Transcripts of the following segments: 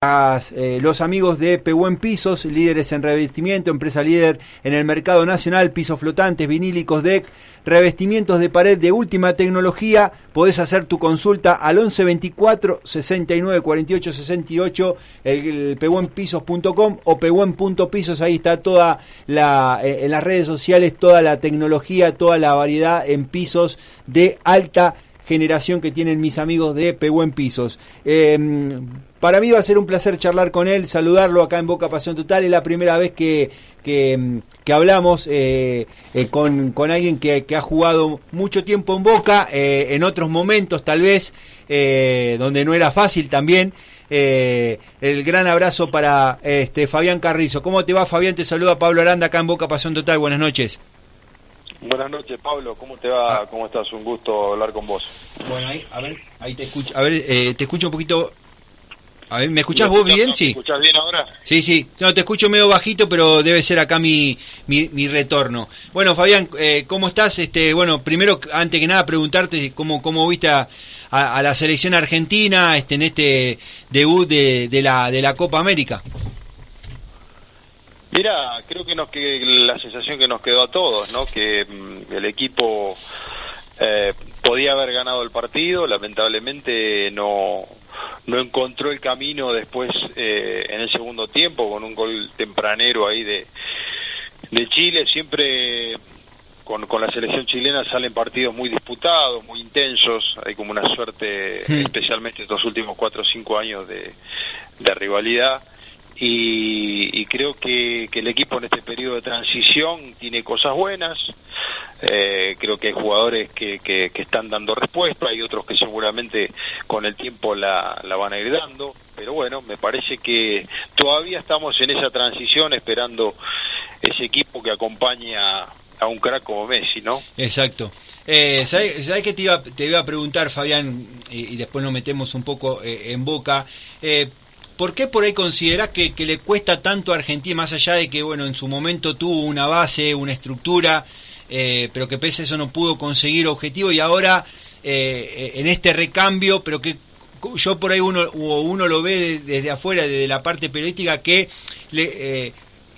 Eh, los amigos de Pehuen Pisos, líderes en revestimiento, empresa líder en el mercado nacional, pisos flotantes, vinílicos, deck, revestimientos de pared de última tecnología. Podés hacer tu consulta al 11 24 69 48 68, el, el pehuenpisos.com o pehuen.pisos. Ahí está toda la, eh, en las redes sociales, toda la tecnología, toda la variedad en pisos de alta generación que tienen mis amigos de Pehuen Pisos. Eh, para mí va a ser un placer charlar con él, saludarlo acá en Boca Pasión Total. Es la primera vez que, que, hablamos eh, eh, con, con, alguien que, que, ha jugado mucho tiempo en Boca, eh, en otros momentos tal vez, donde no era fácil también. el gran abrazo para este Fabián Carrizo. ¿Cómo te va, Fabián? Te saluda Pablo Aranda acá en Boca Pasión Total. Buenas noches. Buenas noches, Pablo. ¿Cómo te va? ¿Cómo estás? Un gusto hablar con vos. Bueno, ahí, a ver, ahí te escucho. A ver, te escucho un poquito a ver, ¿me escuchás vos bien? Sí. ¿Me escuchás bien ahora? Sí, sí. No, te escucho medio bajito, pero debe ser acá mi, mi, retorno. Bueno, Fabián, eh, ¿cómo estás? Este, bueno, primero, antes que nada, preguntarte cómo, cómo viste a, la selección argentina este, en este debut de, de, la, de la Copa América. Mira, creo que, nos, que la sensación que nos quedó a todos, ¿no? Que mm, el equipo eh, podía haber ganado el partido, lamentablemente no no encontró el camino después eh, en el segundo tiempo con un gol tempranero ahí de, de Chile. Siempre con, con la selección chilena salen partidos muy disputados, muy intensos. Hay como una suerte, especialmente estos últimos cuatro o cinco años de, de rivalidad. Y, creo que, que el equipo en este periodo de transición tiene cosas buenas. Eh, creo que hay jugadores que, están dando respuesta, hay otros que seguramente con el tiempo la, van a ir dando, pero bueno, me parece que todavía estamos en esa transición esperando ese equipo que acompaña a un crack como Messi, ¿no? Exacto. Eh, ¿Sabes qué te iba, te iba a preguntar, Fabián, y, después nos metemos un poco eh, en boca? Eh, ¿Por qué por ahí considerás que, le cuesta tanto a Argentina, más allá de que, bueno, en su momento tuvo una base, una estructura, eh, pero que pese a eso no pudo conseguir objetivo y ahora eh, en este recambio, pero que yo por ahí uno, uno lo ve desde afuera, desde la parte periodística, que le, eh,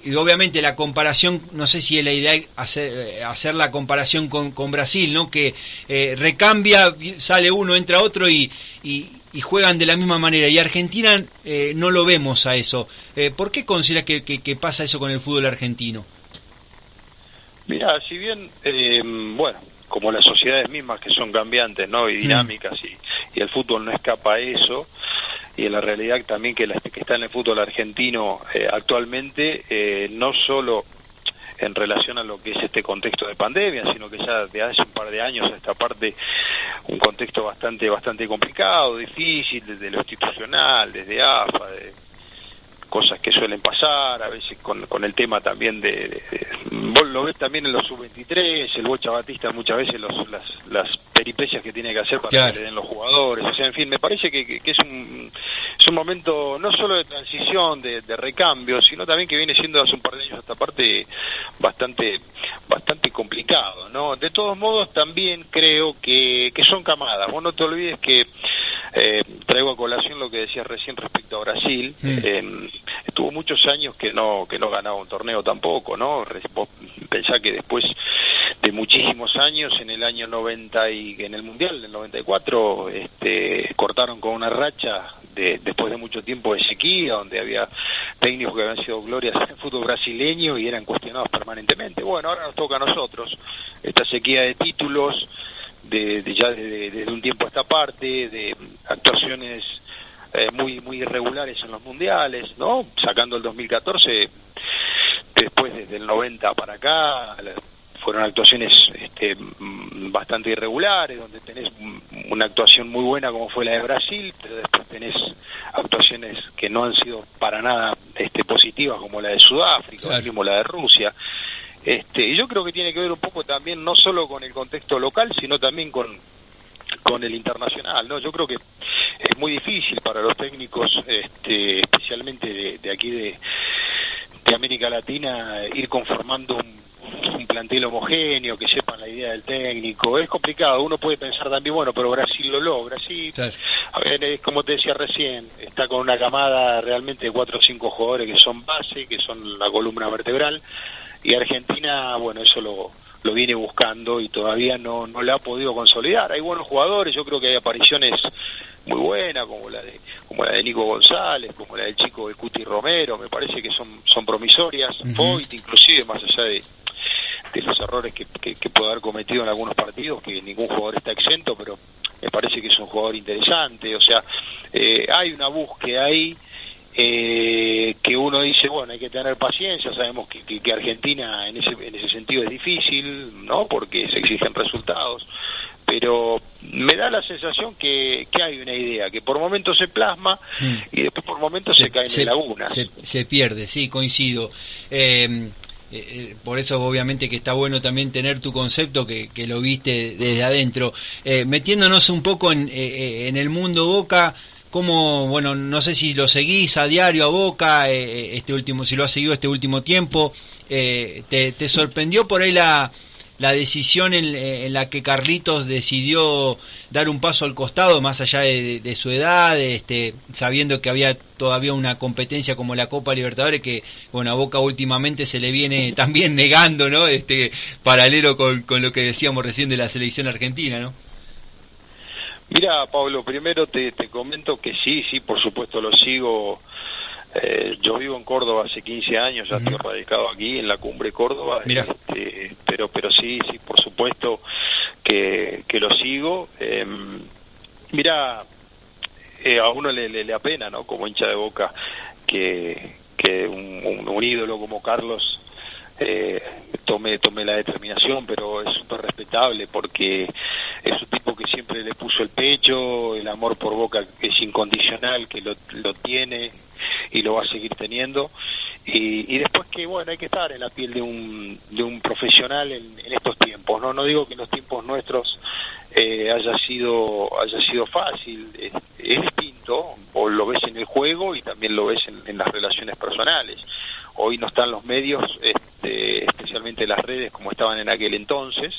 y obviamente la comparación, no sé si es la idea hacer, hacer la comparación con, con Brasil, ¿no? Que recambia, sale uno, entra otro y, y, juegan de la misma manera. Y Argentina no lo vemos a eso. ¿Por qué considera que, que, pasa eso con el fútbol argentino? Mira, si bien, eh, bueno, como las sociedades mismas que son cambiantes, ¿no? Y mm. dinámicas, y, y el fútbol no escapa a eso, y en la realidad también que, la, que está en el fútbol argentino eh, actualmente, eh, no solo en relación a lo que es este contexto de pandemia, sino que ya de hace un par de años a esta parte un contexto bastante bastante complicado, difícil desde lo institucional, desde AFA, de, cosas que suelen pasar, a veces con, con el tema también de, Vos lo ves también en los sub-23, el Bocha Batista muchas veces los, las, las peripecias que tiene que hacer para que le den los jugadores, o sea, en fin, me parece que, que, es, un, es un momento no solo de transición, de, de recambio, sino también que viene siendo hace un par de años esta parte bastante bastante complicado, ¿no? De todos modos, también creo que, que son camadas. Vos no te olvides que eh, traigo a colación lo que decías recién respecto a Brasil. estuvo muchos años que no que no ganaba un torneo tampoco, ¿no? Vos pensá que después de muchísimos años, en el año 90 y en el Mundial del 94, este, cortaron con una racha de, después de mucho tiempo de sequía, donde había técnicos que habían sido glorias en fútbol brasileño y eran cuestionados permanentemente. Bueno, ahora nos toca a nosotros esta sequía de títulos, de, de ya desde un tiempo a esta parte, de actuaciones eh, muy muy irregulares en los mundiales, ¿no? Sacando el 2014, después desde el 90 para acá, fueron actuaciones este, bastante irregulares, donde tenés una actuación muy buena como fue la de Brasil, pero después tenés actuaciones que no han sido para nada este, positivas como la de Sudáfrica, o mismo la de Rusia. Este, y yo creo que tiene que ver un poco también no solo con el contexto local, sino también con, con el internacional, ¿no? Yo creo que es muy difícil para los técnicos, este, especialmente de, aquí de, de, América Latina, ir conformando un, plantel homogéneo, que sepan la idea del técnico. Es complicado, uno puede pensar también, bueno, pero Brasil lo logra, sí. A ver, es como te decía recién, está con una camada realmente de cuatro o cinco jugadores que son base, que son la columna vertebral, y Argentina, bueno, eso lo lo viene buscando y todavía no, no le ha podido consolidar. Hay buenos jugadores, yo creo que hay apariciones muy buenas, como la de, como la de Nico González, como la del chico de Cuti Romero, me parece que son, son promisorias, uh inclusive más allá de, de los errores que, que, puede haber cometido en algunos partidos, que ningún jugador está exento, pero me parece que es un jugador interesante, o sea, eh, hay una búsqueda ahí eh, que uno dice, bueno, hay que tener paciencia, sabemos que, que, Argentina en ese, en ese sentido es difícil, ¿no? Porque se exigen resultados, pero me da la sensación que, que hay una idea, que por momentos se plasma mm. y después por momentos se, cae en laguna. Se, se, pierde, sí, coincido. Eh, eh, por eso obviamente que está bueno también tener tu concepto que, que lo viste desde adentro. Eh, metiéndonos un poco en, eh, en el mundo Boca, cómo, bueno, no sé si lo seguís a diario a Boca, eh, eh, este último, si lo has seguido este último tiempo, eh, te, sorprendió por ahí la, la decisión en, la que Carlitos decidió dar un paso al costado, más allá de, su edad, este, sabiendo que había todavía una competencia como la Copa Libertadores, que bueno, a Boca últimamente se le viene también negando, ¿no? Este, paralelo con, con lo que decíamos recién de la selección argentina, ¿no? Mira, Pablo, primero te, te comento que sí, sí, por supuesto lo sigo. Eh, yo vivo en Córdoba hace 15 años, ya estoy radicado aquí en la cumbre Córdoba, este, pero pero sí, sí, por supuesto que, que lo sigo. Eh, mira, eh, a uno le, le, apena, ¿no? Como hincha de boca, que, que un, un ídolo como Carlos eh, tome, tome la determinación, pero es súper respetable porque es un tipo que siempre le puso el pecho, el amor por Boca es incondicional, que lo, lo tiene y lo va a seguir teniendo. Y, y, después que, bueno, hay que estar en la piel de un, de un profesional en, en estos tiempos, ¿no? No digo que en los tiempos nuestros eh, haya sido haya sido fácil, es, distinto, o lo ves en el juego y también lo ves en, en las relaciones personales. Hoy no están los medios este, especialmente las redes como estaban en aquel entonces,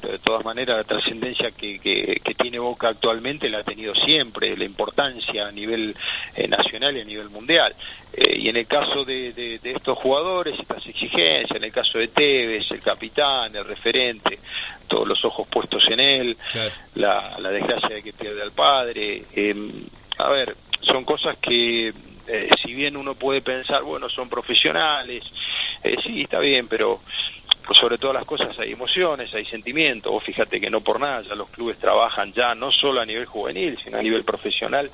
pero de todas maneras la trascendencia que, que, tiene Boca actualmente la ha tenido siempre, la importancia a nivel eh, nacional y a nivel mundial. Eh, y en el caso de, de, estos jugadores, estas exigencias, en el caso de Tevez, el capitán, el referente, todos los ojos puestos en él, la, la desgracia de que pierde al padre, eh, a ver, son cosas que eh, si bien uno puede pensar, bueno, son profesionales, eh, sí, está bien, pero pues sobre todas las cosas hay emociones, hay sentimientos. Vos fíjate que no por nada ya los clubes trabajan ya no solo a nivel juvenil, sino a nivel profesional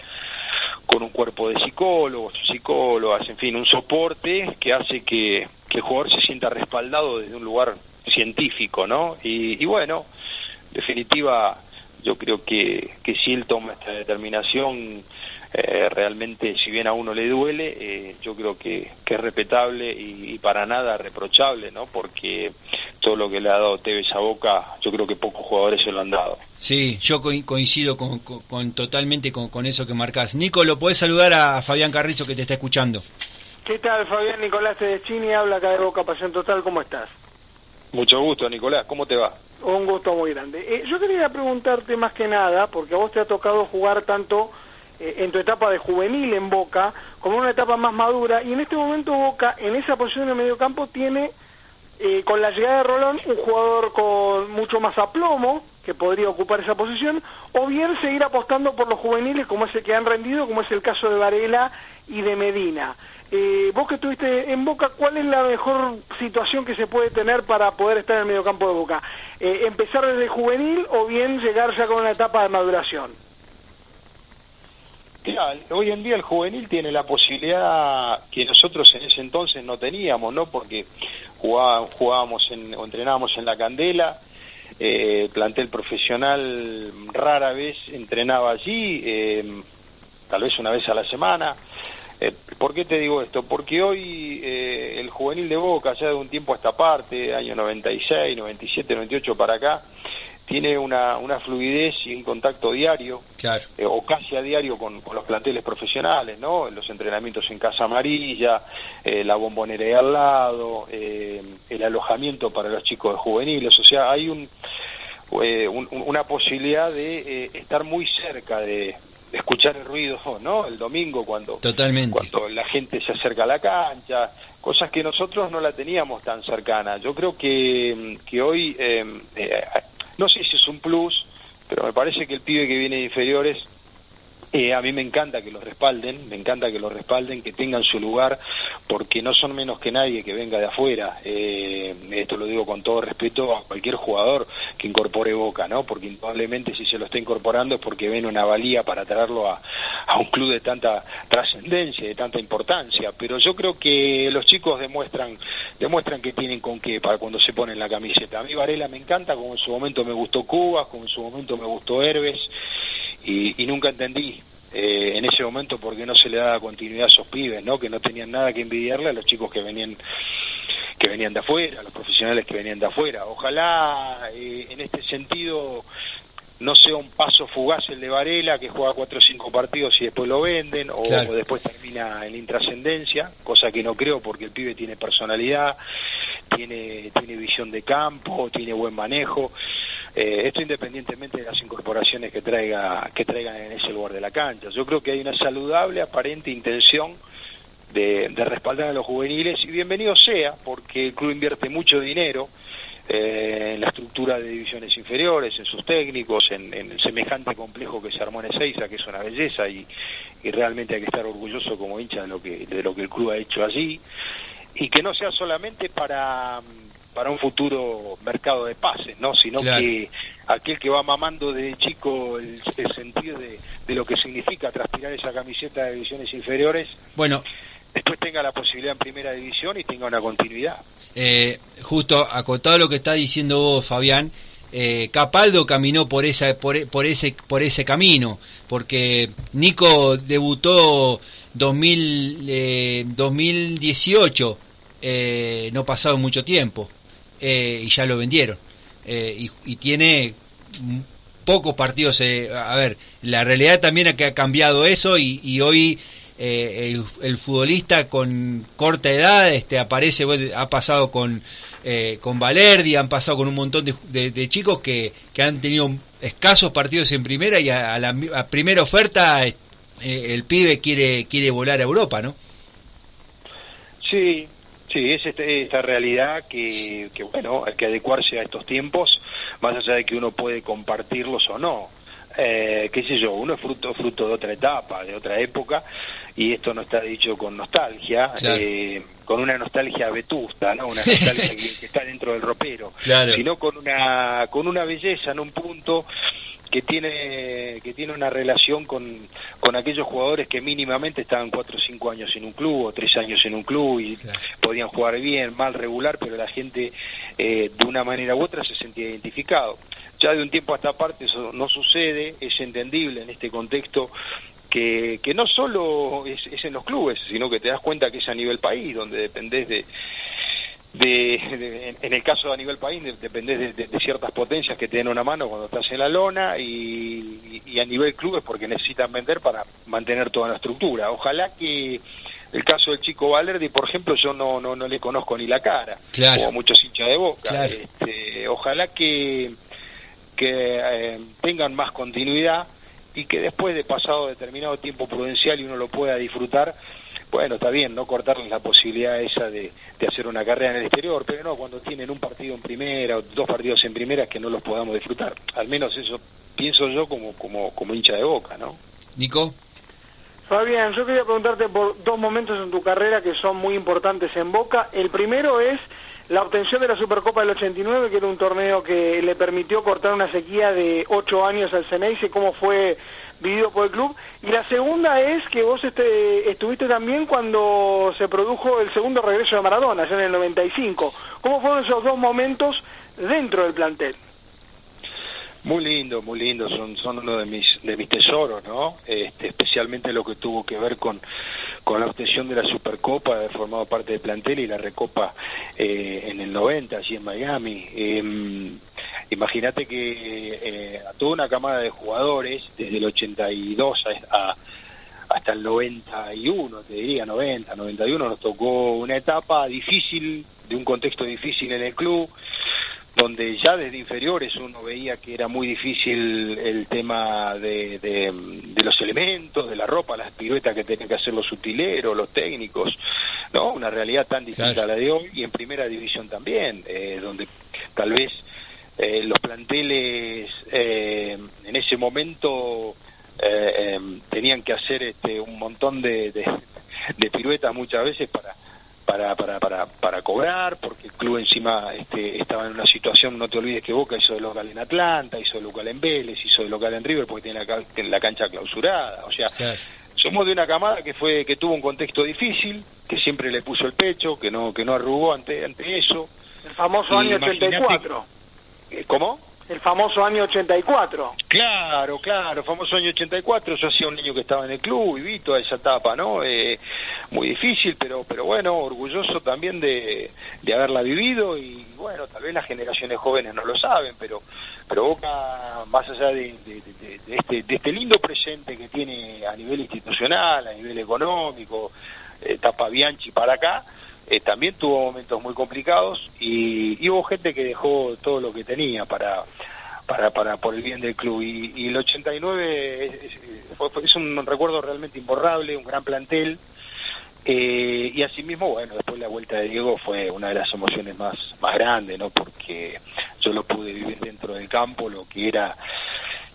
con un cuerpo de psicólogos, psicólogas, en fin, un soporte que hace que, que el jugador se sienta respaldado desde un lugar científico, ¿no? Y, y bueno, definitiva, yo creo que, que si él toma esta determinación eh, realmente, si bien a uno le duele, eh, yo creo que, es respetable y, para nada reprochable, ¿no? Porque todo lo que le ha dado Tevez a Boca, yo creo que pocos jugadores se lo han dado. Sí, yo coincido con, con, totalmente con, eso que marcás. Nico, ¿lo podés saludar a Fabián Carrizo que te está escuchando? ¿Qué tal, Fabián? Nicolás de Chini habla acá de Boca Pasión Total, ¿cómo estás? Mucho gusto, Nicolás, ¿cómo te va? Un gusto muy grande. Eh, yo quería preguntarte más que nada, porque a vos te ha tocado jugar tanto eh, en tu etapa de juvenil en Boca, como una etapa más madura, y en este momento Boca, en esa posición de medio campo, tiene, eh, con la llegada de Rolón, un jugador con mucho más aplomo, que podría ocupar esa posición, o bien seguir apostando por los juveniles, como es el que han rendido, como es el caso de Varela y de Medina. Eh, vos que estuviste en Boca, ¿cuál es la mejor situación que se puede tener para poder estar en el medio campo de Boca? ¿Empezar desde juvenil o bien llegar ya con una etapa de maduración? Hoy en día el juvenil tiene la posibilidad que nosotros en ese entonces no teníamos, ¿no? Porque jugábamos en, o entrenábamos en la candela, eh, plantel profesional rara vez entrenaba allí, eh, tal vez una vez a la semana. Eh, ¿Por qué te digo esto? Porque hoy eh, el juvenil de Boca, ya de un tiempo a esta parte, año 96, 97, 98 para acá, tiene una, una fluidez y un contacto diario, eh, o casi a diario con, los planteles profesionales, ¿no? Los entrenamientos en Casa Amarilla, eh, la bombonería al lado, eh, el alojamiento para los chicos de juveniles, o sea, hay un, una posibilidad de estar muy cerca de, escuchar el ruido, ¿no? El domingo cuando, cuando la gente se acerca a la cancha, cosas que nosotros no la teníamos tan cercana. Yo creo que, que hoy no sé si es un plus, pero me parece que el pibe que viene de inferiores eh, a mí me encanta que los respalden, me encanta que los respalden, que tengan su lugar, porque no son menos que nadie que venga de afuera. Eh, esto lo digo con todo respeto a cualquier jugador que incorpore Boca, ¿no? Porque indudablemente si se lo está incorporando es porque ven una valía para traerlo a, a un club de tanta trascendencia, de tanta importancia. Pero yo creo que los chicos demuestran, demuestran que tienen con qué para cuando se ponen la camiseta. A mí Varela me encanta, como en su momento me gustó Cuba, como en su momento me gustó Herbes y, nunca entendí eh, en ese momento por qué no se le daba continuidad a esos pibes, ¿no? Que no tenían nada que envidiarle a los chicos que venían que venían de afuera, a los profesionales que venían de afuera. Ojalá eh, en este sentido no sea un paso fugaz el de Varela, que juega cuatro o cinco partidos y después lo venden, o, o después termina en intrascendencia, cosa que no creo porque el pibe tiene personalidad, tiene, tiene visión de campo, tiene buen manejo. Eh, esto independientemente de las incorporaciones que traiga que traigan en ese lugar de la cancha. Yo creo que hay una saludable, aparente intención de, respaldar a los juveniles y bienvenido sea, porque el club invierte mucho dinero eh, en la estructura de divisiones inferiores, en sus técnicos, en, el semejante complejo que se armó en Ezeiza, que es una belleza y, y realmente hay que estar orgulloso como hincha de lo que de lo que el club ha hecho allí y que no sea solamente para para un futuro mercado de pases, ¿no? Sino que aquel que va mamando de chico el, sentido de, lo que significa transpirar esa camiseta de divisiones inferiores, bueno, después tenga la posibilidad en primera división y tenga una continuidad. Eh, justo acotado lo que está diciendo vos, Fabián, eh, Capaldo caminó por esa por, por, ese por ese camino, porque Nico debutó 2000, 2018, eh, no pasado mucho tiempo. Eh, y ya lo vendieron. Eh, y, tiene pocos partidos. Eh, a ver, la realidad también es que ha cambiado eso y, hoy el, futbolista con corta edad este aparece, ha pasado con, con Valerdi, han pasado con un montón de, chicos que, que, han tenido escasos partidos en primera y a, la primera oferta el pibe quiere, quiere volar a Europa, ¿no? Sí, Sí, es este, esta realidad que, que, bueno, hay que adecuarse a estos tiempos, más allá de que uno puede compartirlos o no. Eh, qué sé yo, uno es fruto, fruto de otra etapa, de otra época, y esto no está dicho con nostalgia, eh, con una nostalgia vetusta, ¿no? Una nostalgia que, está dentro del ropero, sino con una, con una belleza en un punto que tiene que tiene una relación con, con aquellos jugadores que mínimamente estaban cuatro o cinco años en un club o tres años en un club y podían jugar bien, mal, regular, pero la gente eh, de una manera u otra se sentía identificado. Ya de un tiempo a esta parte eso no sucede, es entendible en este contexto que, que no solo es, es en los clubes, sino que te das cuenta que es a nivel país, donde dependés de, de, en el caso a nivel país depende de, ciertas potencias que te den una mano cuando estás en la lona y, y, a nivel clubes porque necesitan vender para mantener toda la estructura. Ojalá que el caso del chico Valerdi, por ejemplo, yo no, no, no le conozco ni la cara, como muchos hinchas de boca. Este, ojalá que, que eh, tengan más continuidad y que después de pasado determinado tiempo prudencial y uno lo pueda disfrutar, bueno, está bien, no cortarles la posibilidad esa de, hacer una carrera en el exterior, pero no cuando tienen un partido en primera o dos partidos en primera que no los podamos disfrutar. Al menos eso pienso yo como, como, como hincha de boca, ¿no? Nico. Fabián, yo quería preguntarte por dos momentos en tu carrera que son muy importantes en Boca. El primero es la obtención de la Supercopa del 89, que era un torneo que le permitió cortar una sequía de ocho años al Ceneice. ¿Cómo fue vivido por el club. Y la segunda es que vos este, estuviste también cuando se produjo el segundo regreso de Maradona, ya en el 95. ¿Cómo fueron esos dos momentos dentro del plantel? Muy lindo, muy lindo, son, son uno de mis, de mis tesoros, ¿no? Este, especialmente lo que tuvo que ver con, con la obtención de la Supercopa, de formado parte del plantel y la Recopa eh, en el 90, allí en Miami. Em, imagínate que eh, a toda una camada de jugadores, desde el 82 a, hasta el 91, te diría 90, 91, nos tocó una etapa difícil, de un contexto difícil en el club, donde ya desde inferiores uno veía que era muy difícil el tema de, de, los elementos, de la ropa, las piruetas que tenían que hacer los utileros, los técnicos, ¿no? Una realidad tan difícil a la de hoy y en primera división también, eh, donde tal vez eh, los planteles eh, en ese momento tenían que hacer este, un montón de, de piruetas muchas veces para para, para, para, para cobrar, porque el club encima este, estaba en una situación, no te olvides que Boca hizo de local en Atlanta, hizo de local en Vélez, hizo de local en River porque tiene la, la cancha clausurada, o sea, somos de una camada que fue que tuvo un contexto difícil, que siempre le puso el pecho, que no que no arrugó ante ante eso. El famoso año 84. ¿Cómo? el famoso año 84. Claro, claro, famoso año 84. Yo hacía un niño que estaba en el club y vi toda esa etapa, ¿no? Eh, muy difícil, pero pero bueno, orgulloso también de, de haberla vivido y bueno, tal vez las generaciones jóvenes no lo saben, pero pero Boca, más allá de, este, de este lindo presente que tiene a nivel institucional, a nivel económico, etapa Bianchi para acá, eh, también tuvo momentos muy complicados y, hubo gente que dejó todo lo que tenía para para, para por el bien del club y, el 89 es, es, un recuerdo realmente imborrable, un gran plantel eh, y asimismo, bueno, después la vuelta de Diego fue una de las emociones más, más grandes, ¿no? Porque yo lo pude vivir dentro del campo, lo que era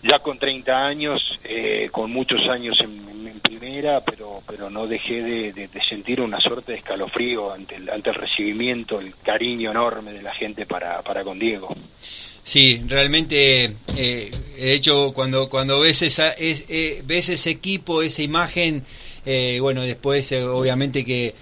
ya con 30 años, eh, con muchos años en, primera, pero pero no dejé de, sentir una suerte de escalofrío ante el, ante el recibimiento, el cariño enorme de la gente para, para con Diego. Sí, realmente, eh, de hecho, cuando cuando ves esa eh, ves ese equipo, esa imagen, bueno, después obviamente que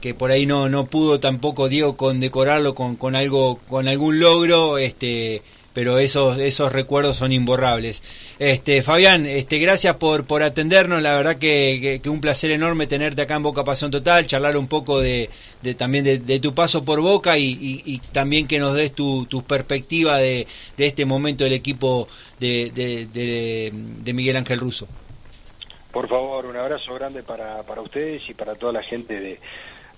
que por ahí no no pudo tampoco Diego condecorarlo con con algo con algún logro, este pero esos esos recuerdos son imborrables. Este Fabián, este gracias por por atendernos, la verdad que, que, un placer enorme tenerte acá en Boca Pasión Total, charlar un poco de, de también de, tu paso por Boca y, también que nos des tu, tu perspectiva de, de este momento del equipo de, de, de Miguel Ángel Russo. Por favor, un abrazo grande para, para ustedes y para toda la gente de,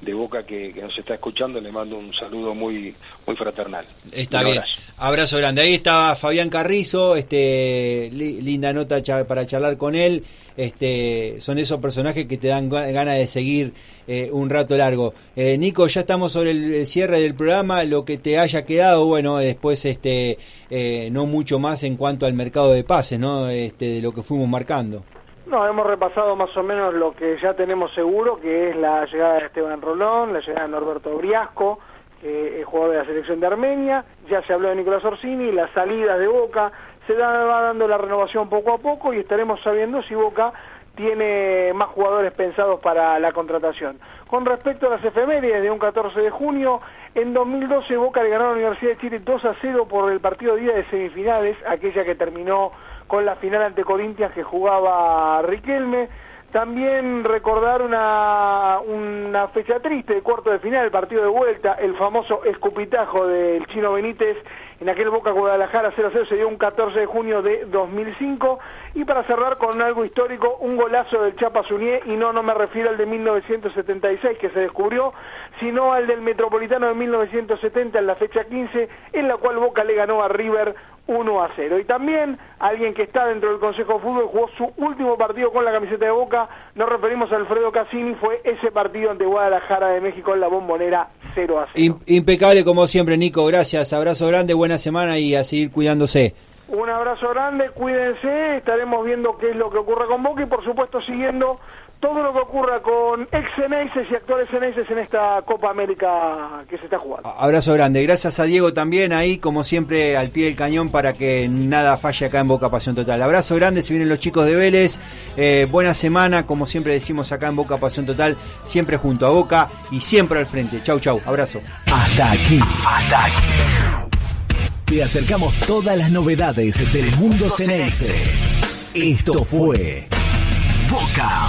de Boca que, nos está escuchando, le mando un saludo muy muy fraternal. Está bien. Abrazo. grande. Ahí está Fabián Carrizo, este linda nota para charlar con él. Este, son esos personajes que te dan ganas de seguir eh, un rato largo. Eh, Nico, ya estamos sobre el cierre del programa, lo que te haya quedado, bueno, después este eh, no mucho más en cuanto al mercado de pases, ¿no? Este, de lo que fuimos marcando. No, hemos repasado más o menos lo que ya tenemos seguro, que es la llegada de Esteban Rolón, la llegada de Norberto Briasco, que es jugador de la selección de Armenia, ya se habló de Nicolás Orsini, las salidas de Boca, se va dando la renovación poco a poco y estaremos sabiendo si Boca tiene más jugadores pensados para la contratación. Con respecto a las efemérides de un 14 de junio, en 2012 Boca le ganó a la Universidad de Chile 2 a 0 por el partido día de semifinales, aquella que terminó con la final ante Corinthians que jugaba Riquelme. También recordar una, una fecha triste de cuarto de final, el partido de vuelta, el famoso escupitajo del Chino Benítez en aquel Boca Guadalajara 0-0 se dio un 14 de junio de 2005 y para cerrar con algo histórico, un golazo del Chapa Zunier y no, no me refiero al de 1976 que se descubrió, sino al del Metropolitano de 1970 en la fecha 15 en la cual Boca le ganó a River 1 a 0. Y también alguien que está dentro del Consejo de Fútbol jugó su último partido con la camiseta de Boca, nos referimos a Alfredo Cassini, fue ese partido ante Guadalajara de México en la bombonera 0 a 0. impecable como siempre, Nico, gracias, abrazo grande, buena semana y a seguir cuidándose. Un abrazo grande, cuídense, estaremos viendo qué es lo que ocurre con Boca y por supuesto siguiendo todo lo que ocurra con ex Ceneices y actuales Ceneices en esta Copa América que se está jugando. Abrazo grande, gracias a Diego también ahí, como siempre, al pie del cañón para que nada falle acá en Boca Pasión Total. Abrazo grande, si vienen los chicos de Vélez, eh, buena semana, como siempre decimos acá en Boca Pasión Total, siempre junto a Boca y siempre al frente. Chau, chau, abrazo. Hasta aquí, hasta aquí Te acercamos todas las novedades del mundo ceneice. Esto fue Boca.